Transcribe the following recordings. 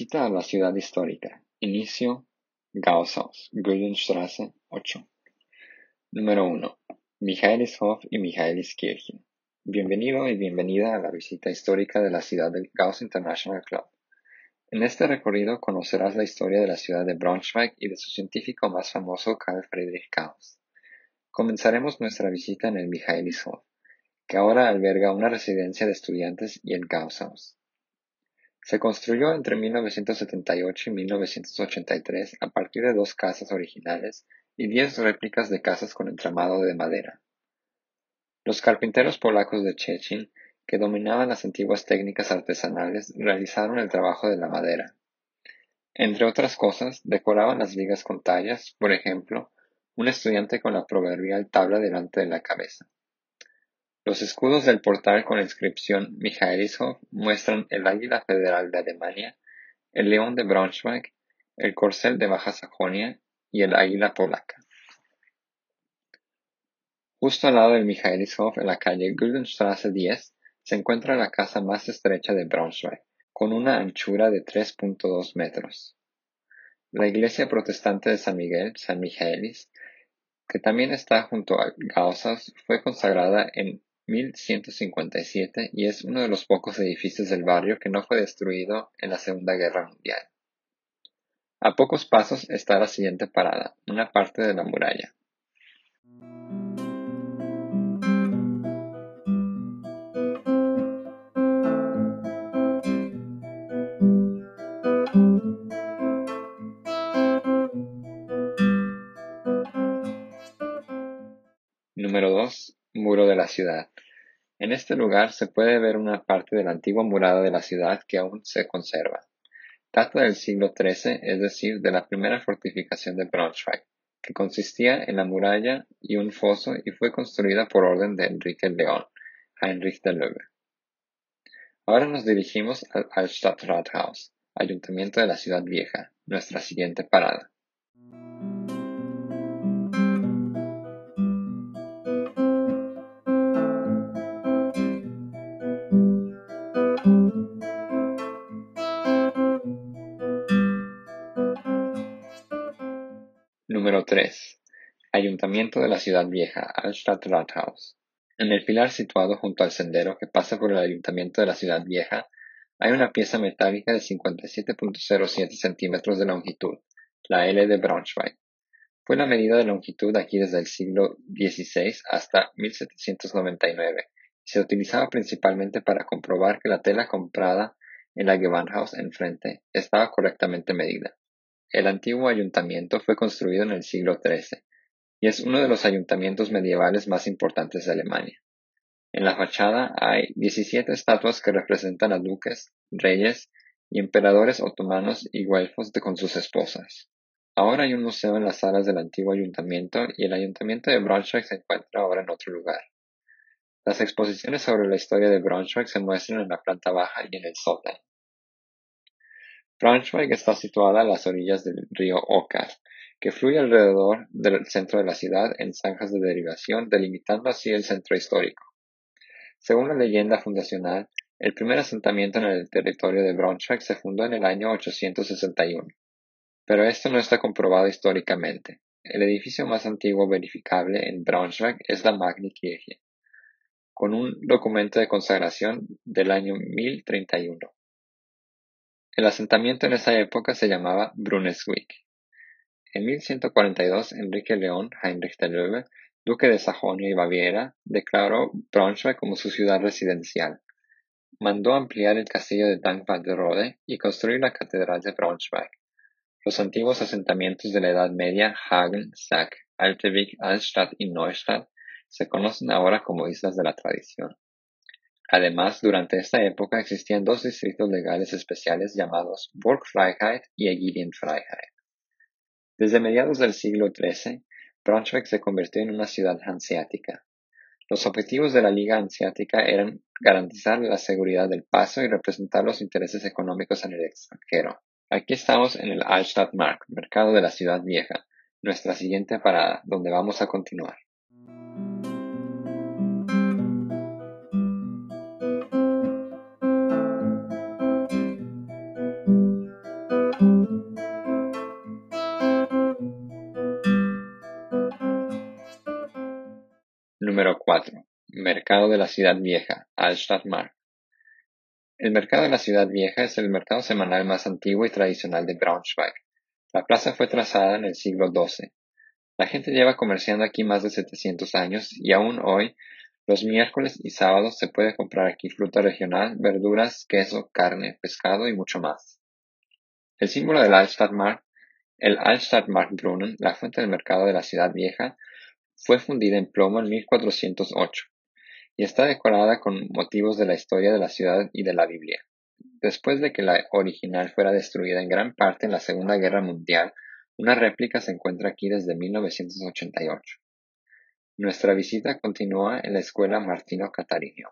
Visita a la ciudad histórica. Inicio Gausshaus, Güldenstraße 8. Número 1. Michaelishof y Michaeliskirche. Bienvenido y bienvenida a la visita histórica de la ciudad del Gauss International Club. En este recorrido conocerás la historia de la ciudad de Braunschweig y de su científico más famoso Carl Friedrich Gauss. Comenzaremos nuestra visita en el Michaelishof, que ahora alberga una residencia de estudiantes y el Gausshaus. Se construyó entre 1978 y 1983 a partir de dos casas originales y diez réplicas de casas con entramado de madera. Los carpinteros polacos de Szczecin, que dominaban las antiguas técnicas artesanales, realizaron el trabajo de la madera. Entre otras cosas, decoraban las vigas con tallas, por ejemplo, un estudiante con la proverbial tabla delante de la cabeza. Los escudos del portal con la inscripción Michaelishof muestran el águila federal de Alemania, el león de Braunschweig, el corcel de Baja Sajonia y el águila polaca. Justo al lado del Michaelishof, en la calle Güldenstraße 10, se encuentra la casa más estrecha de Braunschweig, con una anchura de 3.2 metros. La iglesia protestante de San Miguel, San Michaelis, que también está junto a Gausshaus, fue consagrada en 1157 y es uno de los pocos edificios del barrio que no fue destruido en la Segunda Guerra Mundial. A pocos pasos está la siguiente parada, una parte de la muralla. Número 2. Muro de la ciudad. En este lugar se puede ver una parte de la antigua murada de la ciudad que aún se conserva. Data del siglo XIII, es decir, de la primera fortificación de Braunschweig, que consistía en la muralla y un foso y fue construida por orden de Enrique el León, Heinrich de Löwe. Ahora nos dirigimos al Altstadtrathaus, Ayuntamiento de la Ciudad Vieja, nuestra siguiente parada. De la Ciudad Vieja, Altstadtrathaus. En el pilar situado junto al sendero que pasa por el Ayuntamiento de la Ciudad Vieja, hay una pieza metálica de 57.07 centímetros de longitud, la L de Braunschweig. Fue la medida de longitud aquí desde el siglo XVI hasta 1799 y se utilizaba principalmente para comprobar que la tela comprada en la Gewandhaus enfrente estaba correctamente medida. El antiguo ayuntamiento fue construido en el siglo XIII y es uno de los ayuntamientos medievales más importantes de Alemania. En la fachada hay 17 estatuas que representan a duques, reyes y emperadores otomanos y güelfos con sus esposas. Ahora hay un museo en las salas del antiguo ayuntamiento y el ayuntamiento de Braunschweig se encuentra ahora en otro lugar. Las exposiciones sobre la historia de Braunschweig se muestran en la planta baja y en el sótano. Braunschweig está situada a las orillas del río Oker, que fluye alrededor del centro de la ciudad en zanjas de derivación, delimitando así el centro histórico. Según la leyenda fundacional, el primer asentamiento en el territorio de Braunschweig se fundó en el año 861. Pero esto no está comprobado históricamente. El edificio más antiguo verificable en Braunschweig es la Magni Kirche, con un documento de consagración del año 1031. El asentamiento en esa época se llamaba Brunswick. En 1142, Enrique León Heinrich de Löwe, duque de Sajonia y Baviera, declaró Braunschweig como su ciudad residencial. Mandó ampliar el castillo de Dankbad-Rode y construir la catedral de Braunschweig. Los antiguos asentamientos de la Edad Media, Hagen, Sack, Altewig, Altstadt y Neustadt, se conocen ahora como islas de la tradición. Además, durante esta época existían dos distritos legales especiales llamados Burgfreiheit y Ägilienfreiheit. Desde mediados del siglo XIII, Braunschweig se convirtió en una ciudad hanseática. Los objetivos de la Liga Hanseática eran garantizar la seguridad del paso y representar los intereses económicos en el extranjero. Aquí estamos en el Altstadtmarkt, mercado de la ciudad vieja, nuestra siguiente parada, donde vamos a continuar. Mercado de la Ciudad Vieja. El mercado de la Ciudad Vieja es el mercado semanal más antiguo y tradicional de Braunschweig. La plaza fue trazada en el siglo XII. La gente lleva comerciando aquí más de 700 años y aún hoy, los miércoles y sábados se puede comprar aquí fruta regional, verduras, queso, carne, pescado y mucho más. El símbolo del Altstadtmarkt, el Altstadtmarktbrunnen, la fuente del mercado de la Ciudad Vieja, fue fundida en plomo en 1408 y está decorada con motivos de la historia de la ciudad y de la Biblia. Después de que la original fuera destruida en gran parte en la Segunda Guerra Mundial, una réplica se encuentra aquí desde 1988. Nuestra visita continúa en la Escuela Martino Catarinio.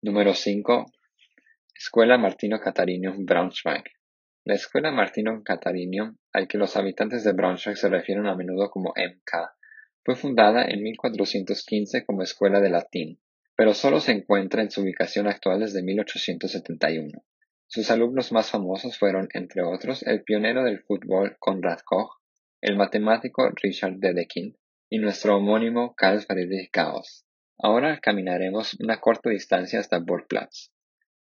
Número 5. Escuela Martino Catarinio Braunschweig. La Escuela Martino Catarinio, al que los habitantes de Braunschweig se refieren a menudo como MK, fue fundada en 1415 como escuela de latín, pero solo se encuentra en su ubicación actual desde 1871. Sus alumnos más famosos fueron, entre otros, el pionero del fútbol Konrad Koch, el matemático Richard Dedekind y nuestro homónimo Carl Friedrich Gauss. Ahora caminaremos una corta distancia hasta Burgplatz,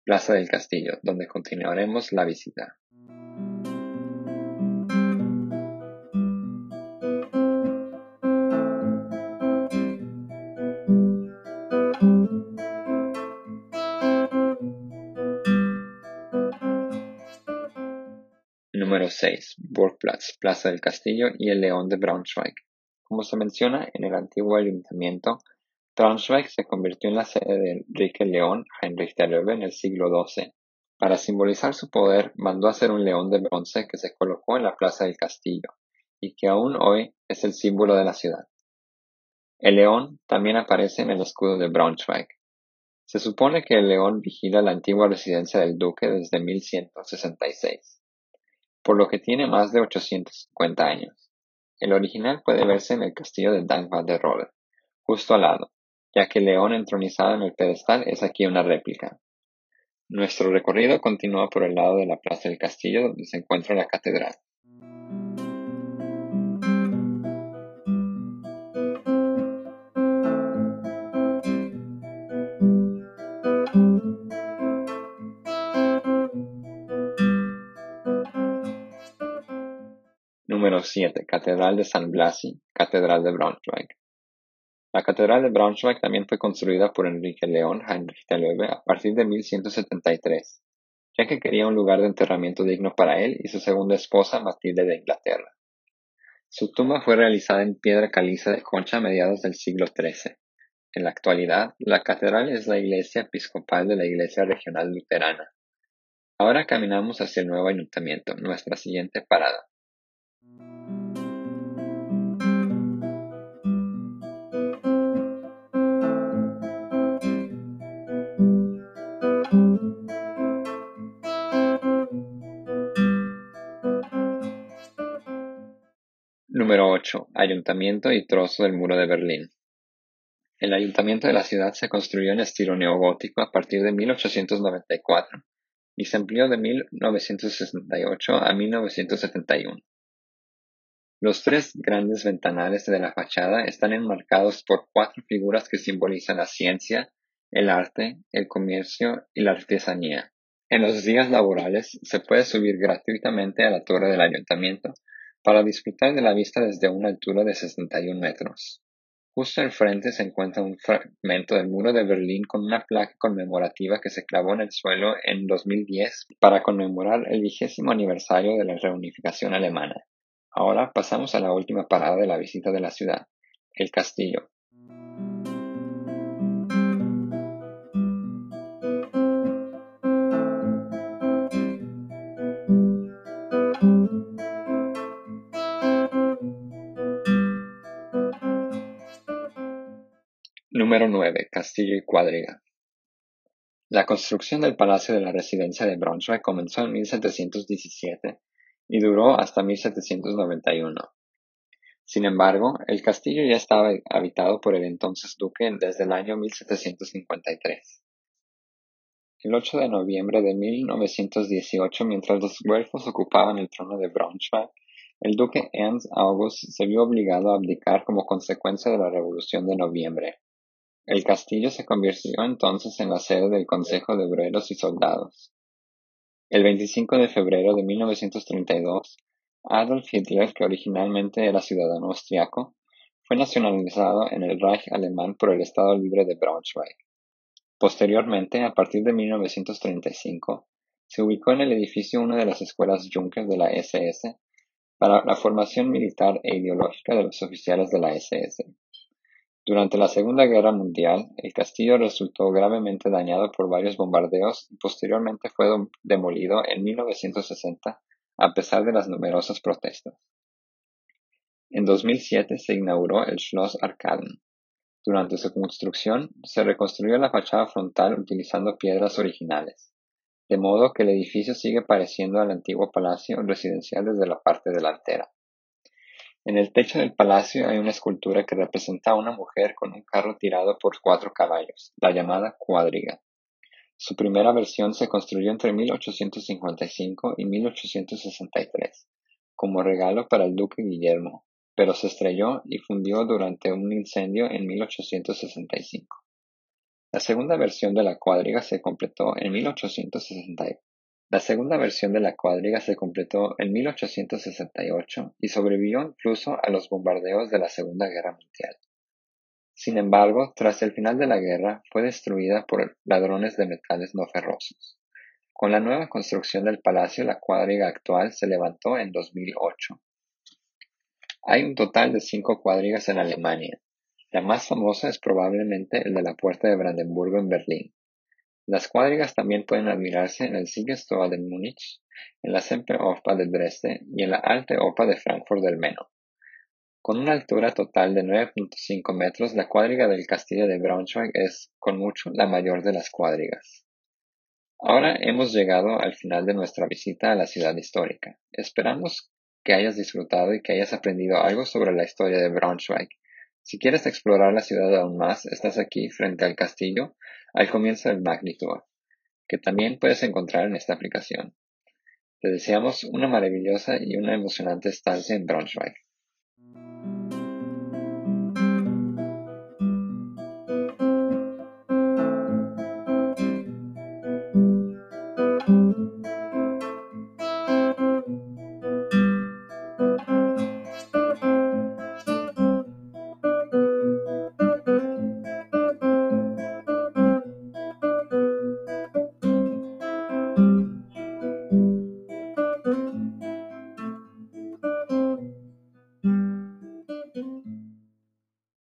Plaza del Castillo, donde continuaremos la visita. Número 6. Burgplatz, Plaza del Castillo y el León de Braunschweig. Como se menciona en el antiguo ayuntamiento, Braunschweig se convirtió en la sede de Enrique León Heinrich der Löwe en el siglo XII. Para simbolizar su poder, mandó hacer un león de bronce que se colocó en la plaza del castillo, y que aún hoy es el símbolo de la ciudad. El león también aparece en el escudo de Braunschweig. Se supone que el león vigila la antigua residencia del duque desde 1166, por lo que tiene más de 850 años. El original puede verse en el castillo de Dankbad justo al lado, ya que el león entronizado en el pedestal es aquí una réplica. Nuestro recorrido continúa por el lado de la plaza del castillo donde se encuentra la catedral. Número 7. Catedral de San Blasi, Catedral de Braunschweig. La catedral de Braunschweig también fue construida por Enrique León Heinrich de a partir de 1173, ya que quería un lugar de enterramiento digno para él y su segunda esposa Matilde de Inglaterra. Su tumba fue realizada en piedra caliza de concha a mediados del siglo XIII. En la actualidad, la catedral es la iglesia episcopal de la Iglesia Regional Luterana. Ahora caminamos hacia el nuevo ayuntamiento, nuestra siguiente parada. Número 8. Ayuntamiento y trozo del muro de Berlín. El ayuntamiento de la ciudad se construyó en estilo neogótico a partir de 1894 y se amplió de 1968 a 1971. Los tres grandes ventanales de la fachada están enmarcados por cuatro figuras que simbolizan la ciencia, el arte, el comercio y la artesanía. En los días laborales se puede subir gratuitamente a la torre del ayuntamiento para disfrutar de la vista desde una altura de 61 metros. Justo al frente se encuentra un fragmento del muro de Berlín con una placa conmemorativa que se clavó en el suelo en 2010 para conmemorar el vigésimo aniversario de la reunificación alemana. Ahora pasamos a la última parada de la visita de la ciudad, el castillo, Número 9. Castillo y Cuadriga. La construcción del Palacio de la Residencia de Braunschweig comenzó en 1717 y duró hasta 1791. Sin embargo, el castillo ya estaba habitado por el entonces duque desde el año 1753. El 8 de noviembre de 1918, mientras los güelfos ocupaban el trono de Braunschweig, el duque Ernst August se vio obligado a abdicar como consecuencia de la Revolución de Noviembre. El castillo se convirtió entonces en la sede del Consejo de Obreros y Soldados. El 25 de febrero de 1932, Adolf Hitler, que originalmente era ciudadano austriaco, fue nacionalizado en el Reich alemán por el Estado Libre de Braunschweig. Posteriormente, a partir de 1935, se ubicó en el edificio una de las escuelas Junker de la SS para la formación militar e ideológica de los oficiales de la SS. Durante la Segunda Guerra Mundial, el castillo resultó gravemente dañado por varios bombardeos y posteriormente fue demolido en 1960 a pesar de las numerosas protestas. En 2007 se inauguró el Schloss Arkaden. Durante su construcción, se reconstruyó la fachada frontal utilizando piedras originales, de modo que el edificio sigue pareciendo al antiguo palacio residencial desde la parte delantera. En el techo del palacio hay una escultura que representa a una mujer con un carro tirado por cuatro caballos, la llamada cuadriga. Su primera versión se construyó entre 1855 y 1863, como regalo para el duque Guillermo, pero se estrelló y fundió durante un incendio en 1865. La segunda versión de la cuadriga se completó en 1860. La segunda versión de la cuadriga se completó en 1868 y sobrevivió incluso a los bombardeos de la Segunda Guerra Mundial. Sin embargo, tras el final de la guerra, fue destruida por ladrones de metales no ferrosos. Con la nueva construcción del palacio, la cuadriga actual se levantó en 2008. Hay un total de cinco cuadrigas en Alemania. La más famosa es probablemente el de la Puerta de Brandenburgo en Berlín. Las cuadrigas también pueden admirarse en el Siegestor de Múnich, en la Semperoper de Dresde y en la Alte Oper de Frankfurt del Meno. Con una altura total de 9.5 metros, la cuadriga del castillo de Braunschweig es, con mucho, la mayor de las cuadrigas. Ahora hemos llegado al final de nuestra visita a la ciudad histórica. Esperamos que hayas disfrutado y que hayas aprendido algo sobre la historia de Braunschweig. Si quieres explorar la ciudad aún más, estás aquí frente al castillo al comienzo del Magnitour, que también puedes encontrar en esta aplicación. Te deseamos una maravillosa y una emocionante estancia en Braunschweig.